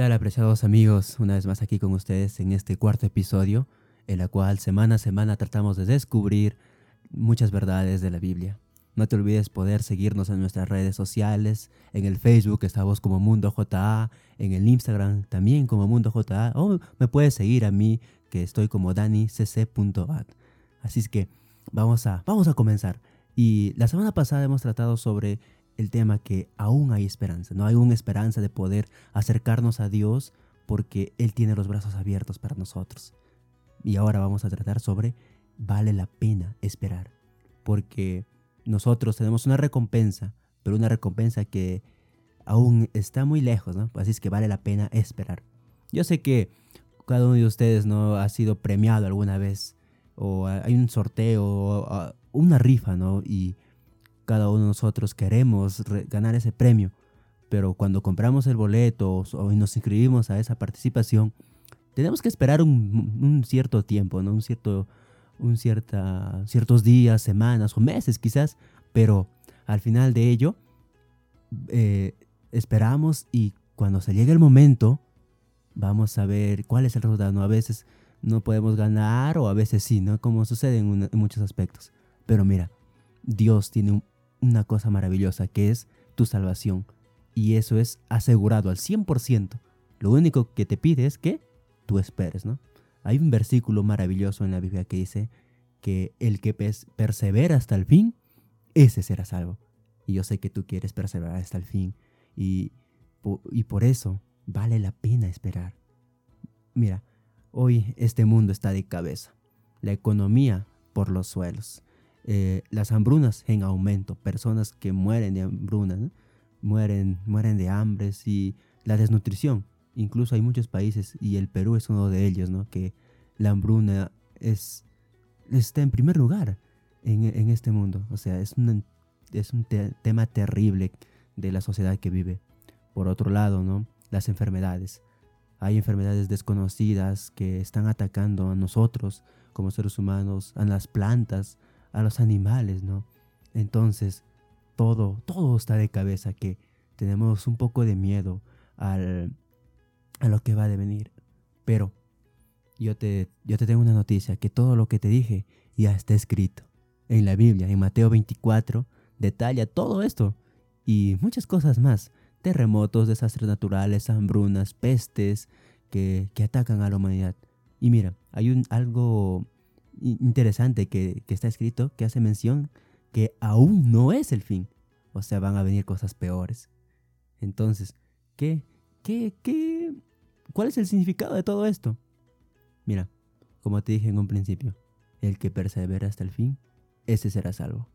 tal, apreciados amigos? Una vez más aquí con ustedes en este cuarto episodio, en la cual semana a semana tratamos de descubrir muchas verdades de la Biblia. No te olvides poder seguirnos en nuestras redes sociales, en el Facebook estamos como Mundo JA, en el Instagram también como Mundo JA, o me puedes seguir a mí que estoy como danicc.at. Así es que vamos a, vamos a comenzar. Y la semana pasada hemos tratado sobre el tema que aún hay esperanza, no hay una esperanza de poder acercarnos a Dios porque Él tiene los brazos abiertos para nosotros. Y ahora vamos a tratar sobre vale la pena esperar, porque nosotros tenemos una recompensa, pero una recompensa que aún está muy lejos, ¿no? Así es que vale la pena esperar. Yo sé que cada uno de ustedes no ha sido premiado alguna vez, o hay un sorteo, o una rifa, ¿no? Y cada uno de nosotros queremos ganar ese premio, pero cuando compramos el boleto o, nos inscribimos a esa participación, tenemos que esperar un, cierto tiempo, ¿no? Un cierto, un cierta, ciertos días, semanas o meses quizás, pero al final de ello eh, esperamos y cuando se llegue el momento vamos a ver cuál es el resultado. A veces no podemos ganar o a veces sí, ¿no? Como sucede en, en muchos aspectos. Pero mira, Dios tiene un, una cosa maravillosa que es tu salvación. Y eso es asegurado al 100%. Lo único que te pide es que tú esperes, ¿no? Hay un versículo maravilloso en la Biblia que dice que el que persevera hasta el fin, ese será salvo. Y yo sé que tú quieres perseverar hasta el fin. Y, y por eso vale la pena esperar. Mira, hoy este mundo está de cabeza. La economía por los suelos. Eh, las hambrunas en aumento, personas que mueren de hambruna, mueren, mueren de hambres y la desnutrición. Incluso hay muchos países, y el Perú es uno de ellos, ¿no? que la hambruna es, está en primer lugar en, este mundo. O sea, es, es un tema terrible de la sociedad que vive. Por otro lado, ¿no? las enfermedades. Hay enfermedades desconocidas que están atacando a nosotros como seres humanos, a las plantas, a los animales, ¿no? Entonces, todo, todo está de cabeza que tenemos un poco de miedo al, a lo que va a devenir. Pero yo te, yo te tengo una noticia, que todo lo que te dije ya está escrito. En la Biblia, en Mateo 24, detalla todo esto y muchas cosas más. Terremotos, desastres naturales, hambrunas, pestes que, que atacan a la humanidad. Y mira, hay un, algo interesante que, está escrito, que hace mención que aún no es el fin. O sea, van a venir cosas peores. Entonces, ¿qué, qué, qué, cuál es el significado de todo esto? Mira, como te dije en un principio, el que persevera hasta el fin, ese será salvo.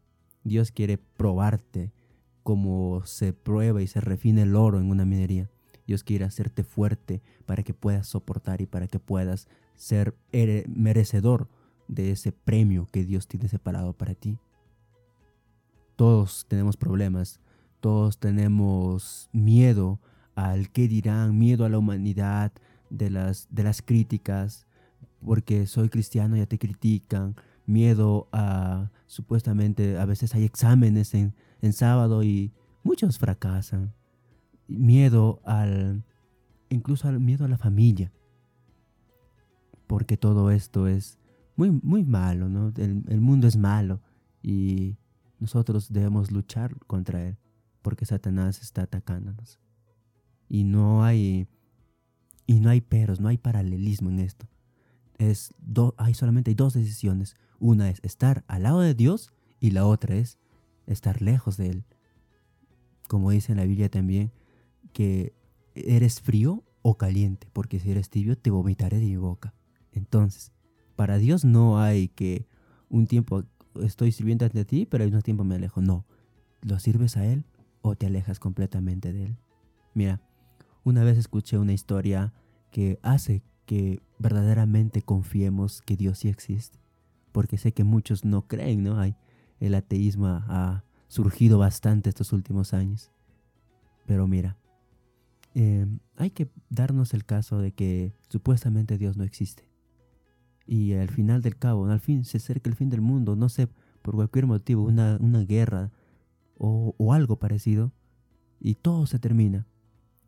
Dios quiere probarte como se prueba y se refina el oro en una minería. Dios quiere hacerte fuerte para que puedas soportar y para que puedas ser merecedor de ese premio que Dios tiene separado para ti. Todos tenemos problemas, todos tenemos miedo al qué dirán, miedo a la humanidad, de las, de las críticas, porque soy cristiano ya te critican, miedo a supuestamente a veces hay exámenes en, en sábado y muchos fracasan, miedo al incluso al miedo a la familia, porque todo esto es muy, muy malo, ¿no? El, mundo es malo y nosotros debemos luchar contra él porque Satanás está atacándonos. Y no hay y no hay peros, no hay paralelismo en esto. Es hay solamente dos decisiones. Una es estar al lado de Dios y la otra es estar lejos de él. Como dice en la Biblia también que eres frío o caliente, porque si eres tibio te vomitaré de mi boca. Entonces, para Dios no hay que un tiempo estoy sirviendo ante ti, pero al mismo tiempo me alejo. No, lo sirves a Él o te alejas completamente de Él. Mira, una vez escuché una historia que hace que verdaderamente confiemos que Dios sí existe, porque sé que muchos no creen, ¿no? Hay, el ateísmo ha, surgido bastante estos últimos años. Pero mira, em, hay que darnos el caso de que supuestamente Dios no existe y al final del cabo, al fin se acerca el fin del mundo, no sé, por cualquier motivo, una, una guerra o, o algo parecido, y todo se termina.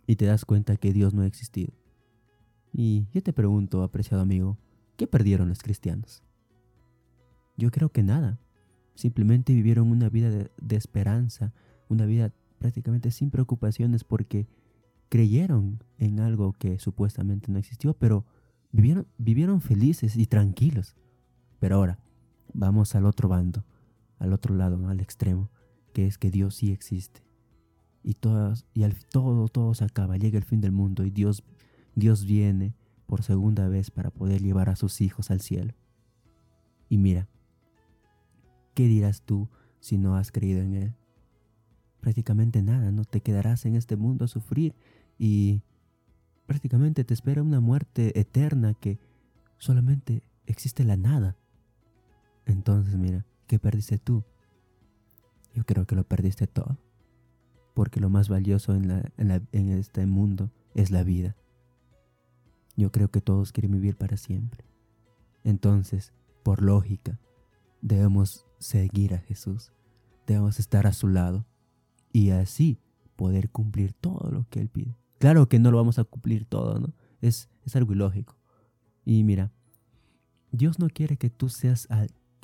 y te das cuenta que Dios no ha existido. Y yo te pregunto, apreciado amigo, ¿qué perdieron los cristianos? Yo creo que nada. Simplemente vivieron una vida de, de esperanza, una vida prácticamente sin preocupaciones porque creyeron en algo que supuestamente no existió, pero vivieron, vivieron felices y tranquilos. Pero ahora, vamos al otro bando, al otro lado, al extremo, que es que Dios sí existe. Y, todas, y al, todo, todo se acaba, llega el fin del mundo y Dios, Dios viene por segunda vez para poder llevar a sus hijos al cielo. Y mira, ¿qué dirás tú si no has creído en Él? Prácticamente nada, ¿no? Te quedarás en este mundo a sufrir y prácticamente te espera una muerte eterna que solamente existe la nada. Entonces, mira, ¿qué perdiste tú? Yo creo que lo perdiste todo. Porque lo más valioso en, en, este mundo es la vida. Yo creo que todos quieren vivir para siempre. Entonces, por lógica, debemos seguir a Jesús. Debemos estar a su lado. Y así poder cumplir todo lo que Él pide. Claro que no lo vamos a cumplir todo, ¿no? Es, es algo ilógico. Y mira, Dios no quiere que tú seas,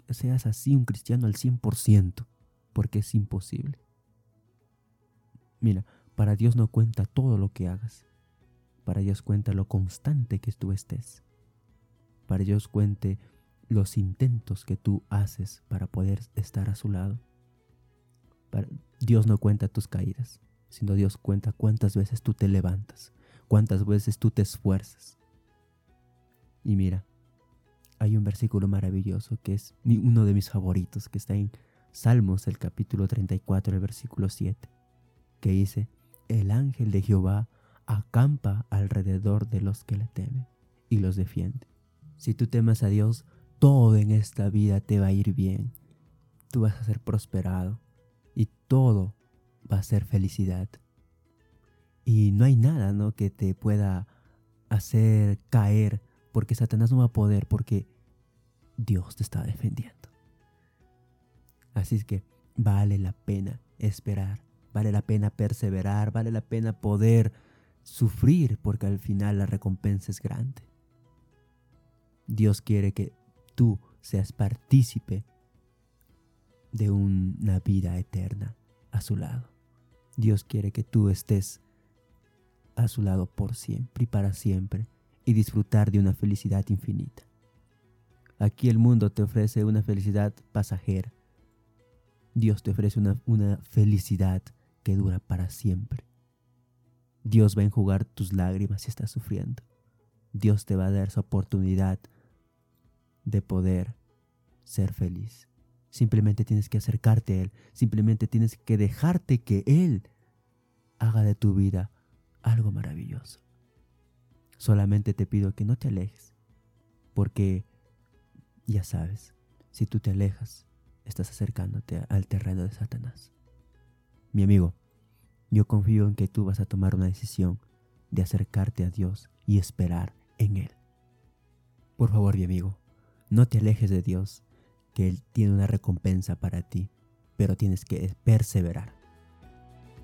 seas así un cristiano al 100%, porque es imposible. Mira, para Dios no cuenta todo lo que hagas. Para Dios cuenta lo constante que tú estés. Para Dios cuente los intentos que tú haces para poder estar a su lado. Para, Dios no cuenta tus caídas sino Dios cuenta cuántas veces tú te levantas, cuántas veces tú te esfuerzas. Y mira, hay un versículo maravilloso que es uno de mis favoritos, que está en Salmos, el capítulo 34, el versículo 7, que dice, el ángel de Jehová acampa alrededor de los que le temen y los defiende. Si tú temas a Dios, todo en esta vida te va a ir bien. Tú vas a ser prosperado y todo va a ser felicidad. Y no hay nada ¿no? que te pueda hacer caer porque Satanás no va a poder porque Dios te está defendiendo. Así es que vale la pena esperar, vale la pena perseverar, vale la pena poder sufrir porque al final la recompensa es grande. Dios quiere que tú seas partícipe de una vida eterna a su lado. Dios quiere que tú estés a su lado por siempre y para siempre y disfrutar de una felicidad infinita. Aquí el mundo te ofrece una felicidad pasajera. Dios te ofrece una, una felicidad que dura para siempre. Dios va a enjugar tus lágrimas si estás sufriendo. Dios te va a dar esa oportunidad de poder ser feliz. Simplemente tienes que acercarte a Él. Simplemente tienes que dejarte que Él haga de tu vida algo maravilloso. Solamente te pido que no te alejes. Porque, ya sabes, si tú te alejas, estás acercándote al terreno de Satanás. Mi amigo, yo confío en que tú vas a tomar una decisión de acercarte a Dios y esperar en Él. Por favor, mi amigo, no te alejes de Dios que Él tiene una recompensa para ti, pero tienes que perseverar.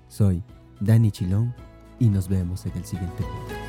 Soy Dani Chilón y nos vemos en el siguiente podcast.